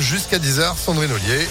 jusqu'à 10h. Sandrine Ollier.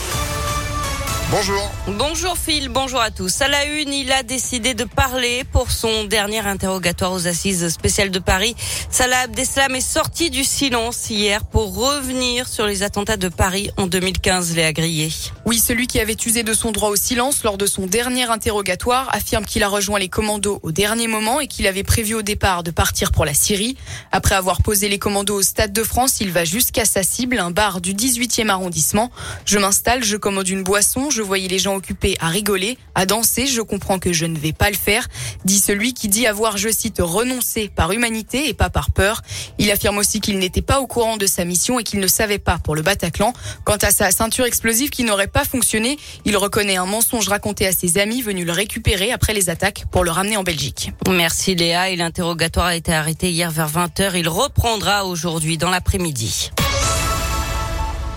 Bonjour. Bonjour Phil, bonjour à tous. À la une, il a décidé de parler pour son dernier interrogatoire aux assises spéciales de Paris. Salah Abdeslam est sorti du silence hier pour revenir sur les attentats de Paris en 2015, Léa Grillé. Oui, celui qui avait usé de son droit au silence lors de son dernier interrogatoire affirme qu'il a rejoint les commandos au dernier moment et qu'il avait prévu au départ de partir pour la Syrie. Après avoir posé les commandos au Stade de France, il va jusqu'à sa cible, un bar du 18e arrondissement. Je m'installe, je commande une boisson, je voyais les gens occupés à rigoler, à danser. Je comprends que je ne vais pas le faire, dit celui qui dit avoir, je cite, renoncé par humanité et pas par peur. Il affirme aussi qu'il n'était pas au courant de sa mission et qu'il ne savait pas pour le Bataclan. Quant à sa ceinture explosive qui n'aurait pas fonctionné, il reconnaît un mensonge raconté à ses amis venus le récupérer après les attaques pour le ramener en Belgique. Merci Léa. Et l'interrogatoire a été arrêté hier vers 20h. Il reprendra aujourd'hui dans l'après-midi.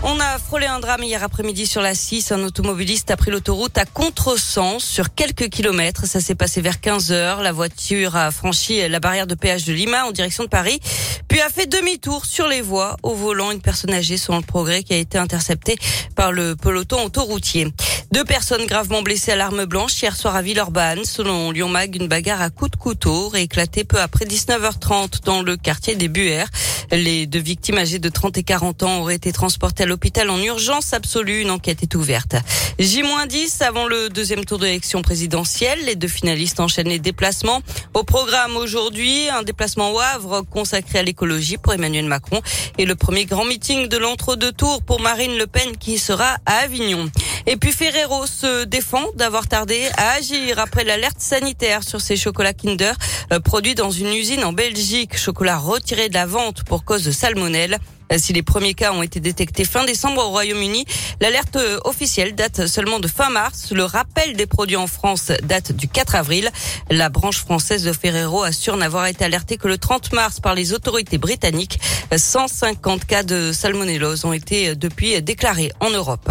On a frôlé un drame hier après-midi sur la 6. Un automobiliste a pris l'autoroute à contresens sur quelques kilomètres. Ça s'est passé vers 15 heures. La voiture a franchi la barrière de péage de Lima en direction de Paris, puis a fait demi-tour sur les voies au volant. Une personne âgée sur le progrès qui a été interceptée par le peloton autoroutier. Deux personnes gravement blessées à l'arme blanche hier soir à Villeurbanne. Selon Lyon Mag, une bagarre à coups de couteau rééclaté peu après 19h30 dans le quartier des Buères. Les deux victimes âgées de 30 et 40 ans auraient été transportées à l'hôpital en urgence absolue. Une enquête est ouverte. J-10 avant le deuxième tour de l'élection présidentielle. Les deux finalistes enchaînent les déplacements. Au programme aujourd'hui, un déplacement au Havre consacré à l'écologie pour Emmanuel Macron et le premier grand meeting de l'entre-deux tours pour Marine Le Pen qui sera à Avignon. Et puis Ferrero se défend d'avoir tardé à agir après l'alerte sanitaire sur ses chocolats Kinder euh, produits dans une usine en Belgique. Chocolat retiré de la vente pour cause de salmonelle. Euh, si les premiers cas ont été détectés fin décembre au Royaume-Uni, l'alerte euh, officielle date seulement de fin mars. Le rappel des produits en France date du 4 avril. La branche française de Ferrero assure n'avoir été alertée que le 30 mars par les autorités britanniques. 150 cas de salmonellose ont été depuis déclarés en Europe.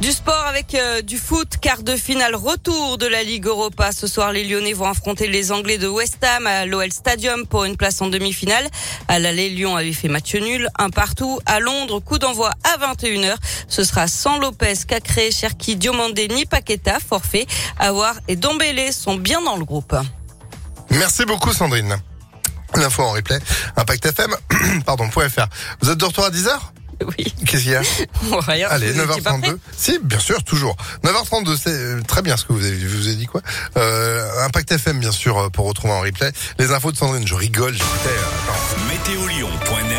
Du sport avec euh, du foot, quart de finale retour de la Ligue Europa. Ce soir, les Lyonnais vont affronter les Anglais de West Ham à l'OL Stadium pour une place en demi-finale. À l'aller, Lyon avait fait match nul, un partout. À Londres, coup d'envoi à 21h. Ce sera sans Lopez, Cacré, Cherki, Diomandé, ni Paqueta, forfait. Awar et Dombélé sont bien dans le groupe. Merci beaucoup Sandrine. L'info en replay, Impact FM, pardon, .fr. Vous êtes de retour à 10h Oui. Qu'est-ce qu'il y a Rien. Allez, Vous étiez pas 9h32. Si, bien sûr, toujours. 9h32, c'est euh, très bien ce que vous avez, vous avez dit quoi euh, Impact FM, bien sûr, euh, pour retrouver en replay. Les infos de Sandrine, je rigole, j'écoutais. euh. Météolion.net